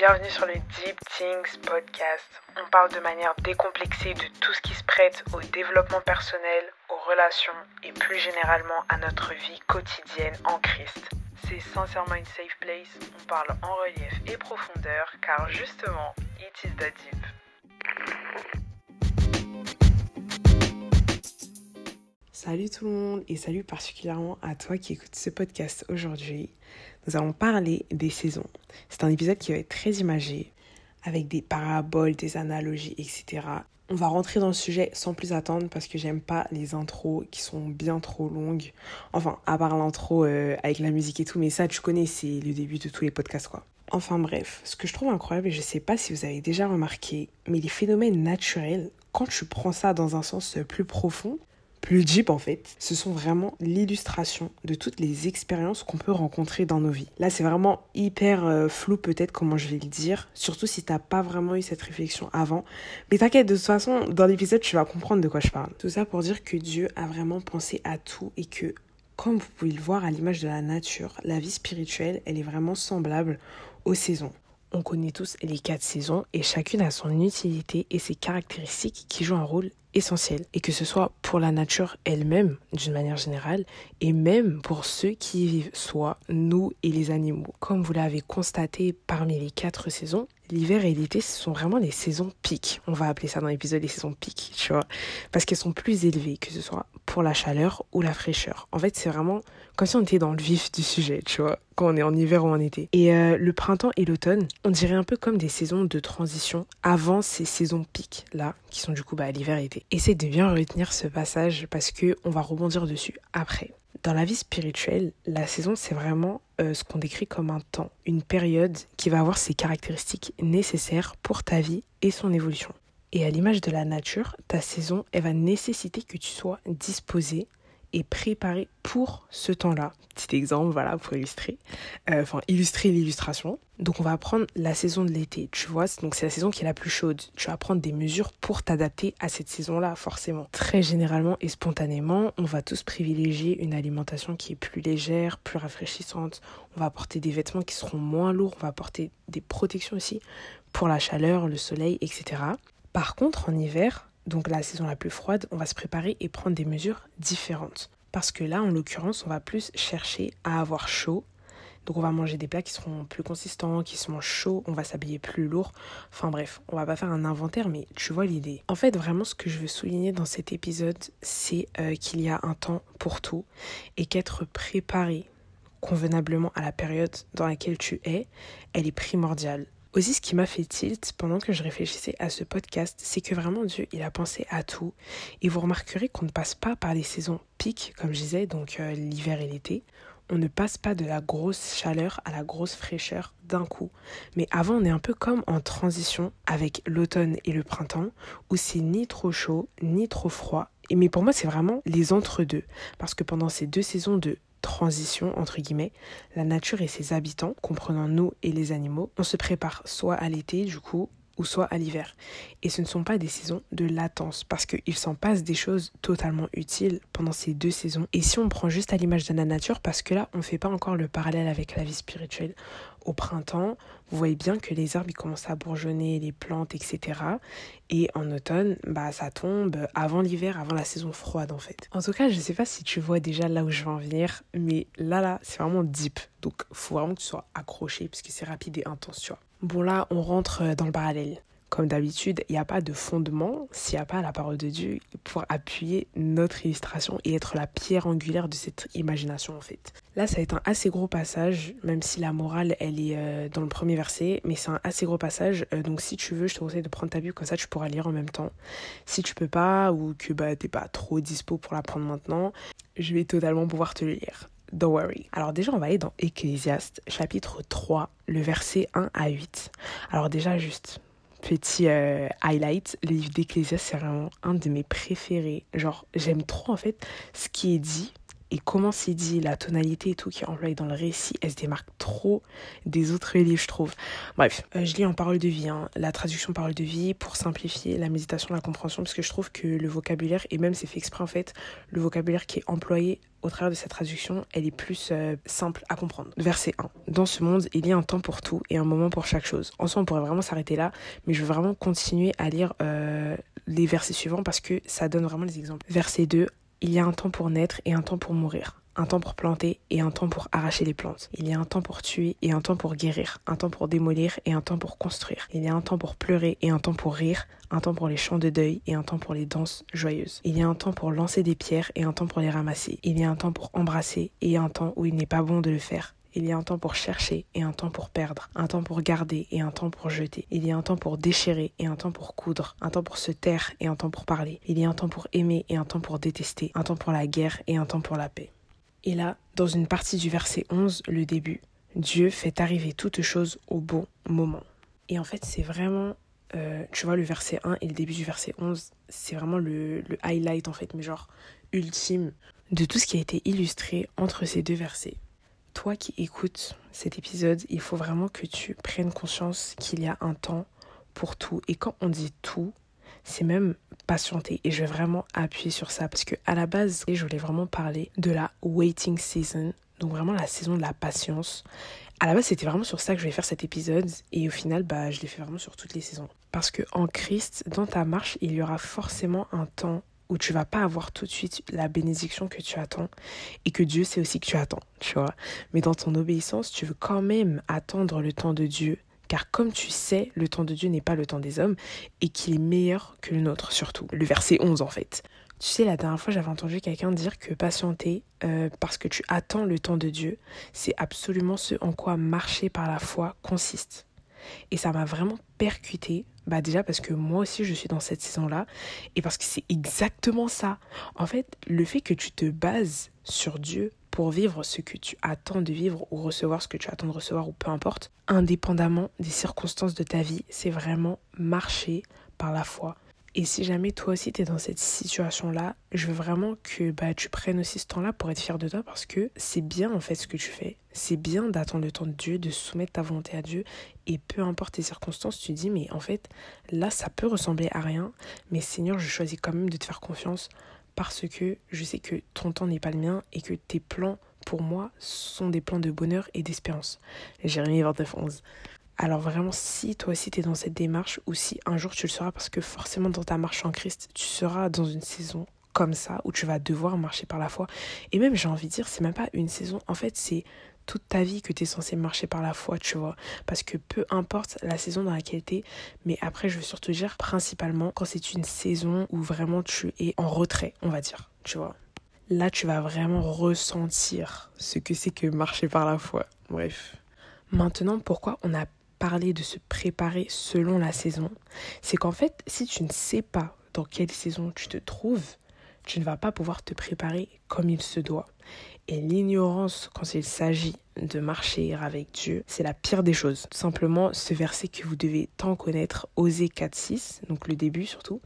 bienvenue sur le Deep Things Podcast. On parle de manière décomplexée de tout ce qui se prête au développement personnel, aux relations et plus généralement à notre vie quotidienne en Christ. C'est sincèrement une safe place, on parle en relief et profondeur car justement, it is the deep. Salut tout le monde et salut particulièrement à toi qui écoutes ce podcast aujourd'hui. Nous allons parler des saisons. C'est un épisode qui va être très imagé, avec des paraboles, des analogies, etc. On va rentrer dans le sujet sans plus attendre parce que j'aime pas les intros qui sont bien trop longues. Enfin, à part l'intro euh, avec la musique et tout, mais ça tu connais, c'est le début de tous les podcasts quoi. Enfin bref, ce que je trouve incroyable, et je sais pas si vous avez déjà remarqué, mais les phénomènes naturels, quand tu prends ça dans un sens plus profond, plus Jeep en fait, ce sont vraiment l'illustration de toutes les expériences qu'on peut rencontrer dans nos vies. Là, c'est vraiment hyper euh, flou peut-être comment je vais le dire, surtout si t'as pas vraiment eu cette réflexion avant. Mais t'inquiète, de toute façon, dans l'épisode, tu vas comprendre de quoi je parle. Tout ça pour dire que Dieu a vraiment pensé à tout et que, comme vous pouvez le voir à l'image de la nature, la vie spirituelle, elle est vraiment semblable aux saisons. On connaît tous les quatre saisons et chacune a son utilité et ses caractéristiques qui jouent un rôle essentiel. Et que ce soit pour la nature elle-même, d'une manière générale, et même pour ceux qui y vivent, soit nous et les animaux. Comme vous l'avez constaté parmi les quatre saisons, l'hiver et l'été, ce sont vraiment les saisons piques. On va appeler ça dans l'épisode les saisons piques, tu vois. Parce qu'elles sont plus élevées, que ce soit pour la chaleur ou la fraîcheur. En fait, c'est vraiment comme si on était dans le vif du sujet, tu vois, quand on est en hiver ou en été. Et euh, le printemps et l'automne, on dirait un peu comme des saisons de transition avant ces saisons piques, là, qui sont du coup bah, l'hiver et l'été. Essayez de bien retenir ce passage parce que on va rebondir dessus après. Dans la vie spirituelle, la saison, c'est vraiment euh, ce qu'on décrit comme un temps, une période qui va avoir ses caractéristiques nécessaires pour ta vie et son évolution. Et à l'image de la nature, ta saison, elle va nécessiter que tu sois disposé et préparé pour ce temps-là. Petit exemple, voilà, pour illustrer, euh, enfin illustrer l'illustration. Donc on va prendre la saison de l'été, tu vois, donc c'est la saison qui est la plus chaude. Tu vas prendre des mesures pour t'adapter à cette saison-là, forcément. Très généralement et spontanément, on va tous privilégier une alimentation qui est plus légère, plus rafraîchissante. On va porter des vêtements qui seront moins lourds, on va porter des protections aussi pour la chaleur, le soleil, etc. Par contre, en hiver, donc la saison la plus froide, on va se préparer et prendre des mesures différentes. Parce que là, en l'occurrence, on va plus chercher à avoir chaud. Donc on va manger des plats qui seront plus consistants, qui seront chauds, on va s'habiller plus lourd. Enfin bref, on va pas faire un inventaire, mais tu vois l'idée. En fait, vraiment, ce que je veux souligner dans cet épisode, c'est euh, qu'il y a un temps pour tout et qu'être préparé convenablement à la période dans laquelle tu es, elle est primordiale. Aussi, ce qui m'a fait tilt pendant que je réfléchissais à ce podcast, c'est que vraiment Dieu, il a pensé à tout. Et vous remarquerez qu'on ne passe pas par les saisons piques, comme je disais, donc euh, l'hiver et l'été. On ne passe pas de la grosse chaleur à la grosse fraîcheur d'un coup. Mais avant, on est un peu comme en transition avec l'automne et le printemps, où c'est ni trop chaud, ni trop froid. Mais pour moi, c'est vraiment les entre-deux. Parce que pendant ces deux saisons de transition, entre guillemets, la nature et ses habitants, comprenant nous et les animaux, on se prépare soit à l'été, du coup, ou soit à l'hiver. Et ce ne sont pas des saisons de latence, parce qu'il s'en passe des choses totalement utiles pendant ces deux saisons. Et si on prend juste à l'image de la nature, parce que là, on ne fait pas encore le parallèle avec la vie spirituelle, au printemps, vous voyez bien que les arbres ils commencent à bourgeonner, les plantes, etc. Et en automne, bah ça tombe avant l'hiver, avant la saison froide en fait. En tout cas, je sais pas si tu vois déjà là où je vais en venir, mais là là, c'est vraiment deep. Donc faut vraiment que tu sois accroché parce que c'est rapide et intense, tu vois. Bon là, on rentre dans le parallèle. Comme d'habitude, il n'y a pas de fondement s'il n'y a pas la parole de Dieu pour appuyer notre illustration et être la pierre angulaire de cette imagination en fait. Là, ça va être un assez gros passage, même si la morale, elle est euh, dans le premier verset, mais c'est un assez gros passage. Euh, donc si tu veux, je te conseille de prendre ta Bible, comme ça tu pourras lire en même temps. Si tu peux pas ou que bah, t'es pas trop dispo pour la prendre maintenant, je vais totalement pouvoir te le lire. Don't worry. Alors déjà, on va aller dans Ecclésiaste, chapitre 3, le verset 1 à 8. Alors déjà, juste petit euh, highlight, le livre d'Ecclésiaste, c'est vraiment un de mes préférés. Genre, j'aime trop en fait ce qui est dit et comment c'est dit, la tonalité et tout qui est employé dans le récit, elle se démarque trop des autres livres, je trouve. Bref, euh, je lis en parole de vie, hein, la traduction parole de vie pour simplifier la méditation, la compréhension, parce que je trouve que le vocabulaire, et même c'est fait exprès en fait, le vocabulaire qui est employé au travers de cette traduction, elle est plus euh, simple à comprendre. Verset 1. Dans ce monde, il y a un temps pour tout et un moment pour chaque chose. En soi, on pourrait vraiment s'arrêter là, mais je veux vraiment continuer à lire euh, les versets suivants parce que ça donne vraiment les exemples. Verset 2. Il y a un temps pour naître et un temps pour mourir un temps pour planter et un temps pour arracher les plantes. Il y a un temps pour tuer et un temps pour guérir, un temps pour démolir et un temps pour construire. Il y a un temps pour pleurer et un temps pour rire, un temps pour les chants de deuil et un temps pour les danses joyeuses. Il y a un temps pour lancer des pierres et un temps pour les ramasser. Il y a un temps pour embrasser et un temps où il n'est pas bon de le faire. Il y a un temps pour chercher et un temps pour perdre, un temps pour garder et un temps pour jeter. Il y a un temps pour déchirer et un temps pour coudre, un temps pour se taire et un temps pour parler. Il y a un temps pour aimer et un temps pour détester, un temps pour la guerre et un temps pour la paix. Et là, dans une partie du verset 11, le début, Dieu fait arriver toutes choses au bon moment. Et en fait, c'est vraiment, euh, tu vois, le verset 1 et le début du verset 11, c'est vraiment le highlight, en fait, mais genre ultime de tout ce qui a été illustré entre ces deux versets. Toi qui écoutes cet épisode, il faut vraiment que tu prennes conscience qu'il y a un temps pour tout. Et quand on dit tout, c'est même patienter. Et je vais vraiment appuyer sur ça parce que à la base, je voulais vraiment parler de la waiting season, donc vraiment la saison de la patience. À la base, c'était vraiment sur ça que je vais faire cet épisode et au final, bah, je l'ai fait vraiment sur toutes les saisons. Parce que en Christ, dans ta marche, il y aura forcément un temps où tu vas pas avoir tout de suite la bénédiction que tu attends et que Dieu sait aussi que tu attends, tu vois. Mais dans ton obéissance, tu veux quand même attendre le temps de Dieu car comme tu sais, le temps de Dieu n'est pas le temps des hommes et qu'il est meilleur que le nôtre surtout. Le verset 11 en fait. Tu sais, la dernière fois, j'avais entendu quelqu'un dire que patienter euh, parce que tu attends le temps de Dieu, c'est absolument ce en quoi marcher par la foi consiste. Et ça m'a vraiment percuté, bah déjà parce que moi aussi je suis dans cette saison-là, et parce que c'est exactement ça. En fait, le fait que tu te bases sur Dieu pour vivre ce que tu attends de vivre ou recevoir ce que tu attends de recevoir ou peu importe, indépendamment des circonstances de ta vie, c'est vraiment marcher par la foi. Et si jamais toi aussi tu es dans cette situation-là, je veux vraiment que bah, tu prennes aussi ce temps-là pour être fier de toi parce que c'est bien en fait ce que tu fais. C'est bien d'attendre le temps de Dieu, de soumettre ta volonté à Dieu et peu importe tes circonstances, tu dis mais en fait là ça peut ressembler à rien, mais Seigneur je choisis quand même de te faire confiance parce que je sais que ton temps n'est pas le mien et que tes plans pour moi sont des plans de bonheur et d'espérance. Jérémie 29 11. Alors vraiment, si toi aussi tu es dans cette démarche ou si un jour tu le seras, parce que forcément dans ta marche en Christ, tu seras dans une saison comme ça où tu vas devoir marcher par la foi. Et même j'ai envie de dire, c'est même pas une saison, en fait c'est toute ta vie que tu es censé marcher par la foi, tu vois. Parce que peu importe la saison dans laquelle tu es, mais après, je veux surtout dire principalement quand c'est une saison où vraiment tu es en retrait, on va dire, tu vois. Là, tu vas vraiment ressentir ce que c'est que marcher par la foi. Bref. Maintenant, pourquoi on a parlé de se préparer selon la saison C'est qu'en fait, si tu ne sais pas dans quelle saison tu te trouves, tu ne vas pas pouvoir te préparer comme il se doit. Et l'ignorance quand il s'agit de marcher avec Dieu, c'est la pire des choses. Simplement, ce verset que vous devez tant connaître, Osée 4.6, donc le début surtout,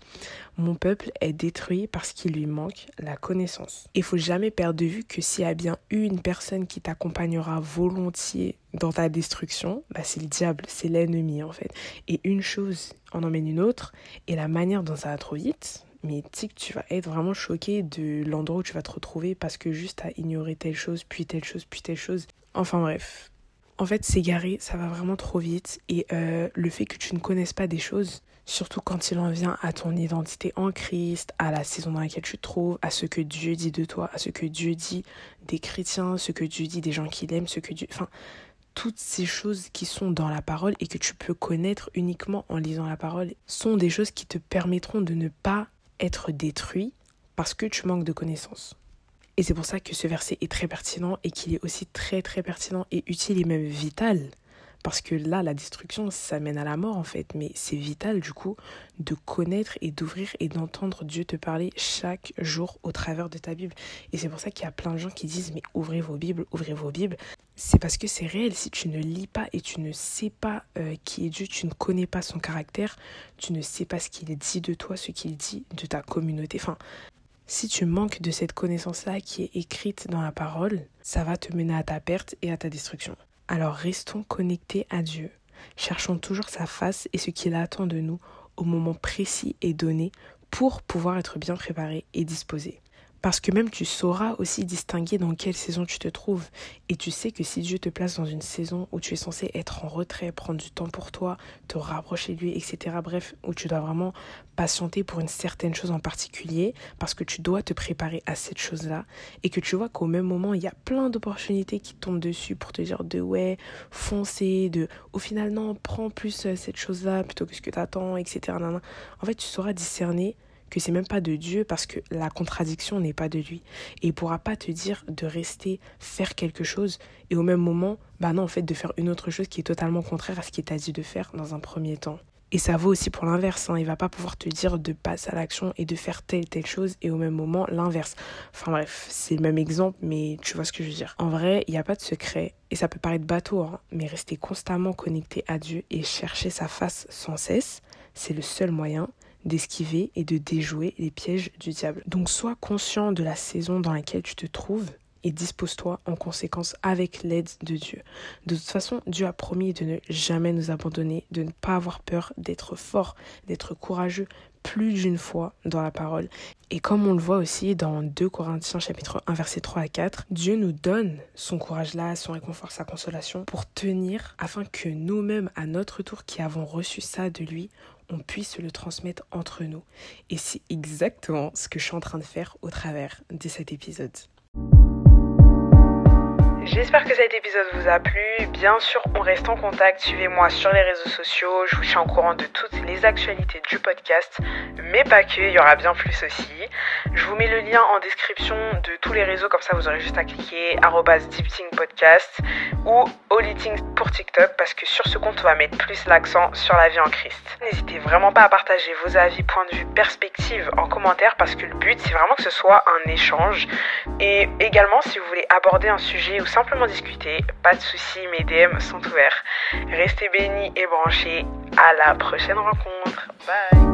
mon peuple est détruit parce qu'il lui manque la connaissance. Il faut jamais perdre de vue que s'il y a bien une personne qui t'accompagnera volontiers dans ta destruction, bah c'est le diable, c'est l'ennemi en fait. Et une chose en emmène une autre, et la manière dont ça va trop vite, mais tu tu vas être vraiment choqué de l'endroit où tu vas te retrouver parce que juste à ignorer telle chose, puis telle chose, puis telle chose. Enfin bref. En fait, s'égarer, ça va vraiment trop vite. Et euh, le fait que tu ne connaisses pas des choses, surtout quand il en vient à ton identité en Christ, à la saison dans laquelle tu te trouves, à ce que Dieu dit de toi, à ce que Dieu dit des chrétiens, ce que Dieu dit des gens qu'il aime, ce que Dieu... Enfin, toutes ces choses qui sont dans la parole et que tu peux connaître uniquement en lisant la parole sont des choses qui te permettront de ne pas être détruit parce que tu manques de connaissances. Et c'est pour ça que ce verset est très pertinent et qu'il est aussi très très pertinent et utile et même vital. Parce que là, la destruction, ça mène à la mort en fait. Mais c'est vital du coup de connaître et d'ouvrir et d'entendre Dieu te parler chaque jour au travers de ta Bible. Et c'est pour ça qu'il y a plein de gens qui disent mais ouvrez vos Bibles, ouvrez vos Bibles. C'est parce que c'est réel. Si tu ne lis pas et tu ne sais pas euh, qui est Dieu, tu ne connais pas son caractère, tu ne sais pas ce qu'il dit de toi, ce qu'il dit de ta communauté. Enfin, Si tu manques de cette connaissance-là qui est écrite dans la parole, ça va te mener à ta perte et à ta destruction. Alors restons connectés à Dieu. Cherchons toujours sa face et ce qu'il attend de nous au moment précis et donné pour pouvoir être bien préparé et disposé. Parce que même tu sauras aussi distinguer dans quelle saison tu te trouves. Et tu sais que si Dieu te place dans une saison où tu es censé être en retrait, prendre du temps pour toi, te rapprocher de lui, etc. Bref, où tu dois vraiment patienter pour une certaine chose en particulier, parce que tu dois te préparer à cette chose-là, et que tu vois qu'au même moment, il y a plein d'opportunités qui tombent dessus pour te dire de ouais, foncer, de au final non, prends plus euh, cette chose-là plutôt que ce que tu attends, etc. En fait, tu sauras discerner que c'est même pas de Dieu parce que la contradiction n'est pas de lui. Et il pourra pas te dire de rester faire quelque chose et au même moment, bah non, en fait, de faire une autre chose qui est totalement contraire à ce qu'il t'a dit de faire dans un premier temps. Et ça vaut aussi pour l'inverse. Hein. Il va pas pouvoir te dire de passer à l'action et de faire telle telle chose et au même moment l'inverse. Enfin bref, c'est le même exemple, mais tu vois ce que je veux dire. En vrai, il n'y a pas de secret et ça peut paraître bateau, hein, mais rester constamment connecté à Dieu et chercher sa face sans cesse, c'est le seul moyen d'esquiver et de déjouer les pièges du diable. Donc sois conscient de la saison dans laquelle tu te trouves et dispose-toi en conséquence avec l'aide de Dieu. De toute façon, Dieu a promis de ne jamais nous abandonner, de ne pas avoir peur, d'être fort, d'être courageux plus d'une fois dans la parole. Et comme on le voit aussi dans 2 Corinthiens chapitre 1 verset 3 à 4, Dieu nous donne son courage là, son réconfort, sa consolation pour tenir afin que nous-mêmes à notre tour qui avons reçu ça de lui, on puisse le transmettre entre nous. Et c'est exactement ce que je suis en train de faire au travers de cet épisode. J'espère que cet épisode vous a plu. Bien sûr, on reste en contact. Suivez-moi sur les réseaux sociaux. Je vous tiens au courant de toutes les actualités du podcast, mais pas que. Il y aura bien plus aussi. Je vous mets le lien en description de tous les réseaux, comme ça vous aurez juste à cliquer Podcast ou Eating pour TikTok parce que sur ce compte on va mettre plus l'accent sur la vie en Christ. N'hésitez vraiment pas à partager vos avis, points de vue, perspectives en commentaire parce que le but c'est vraiment que ce soit un échange. Et également si vous voulez aborder un sujet ou simplement discuter, pas de soucis, mes DM sont ouverts. Restez bénis et branchés. À la prochaine rencontre. Bye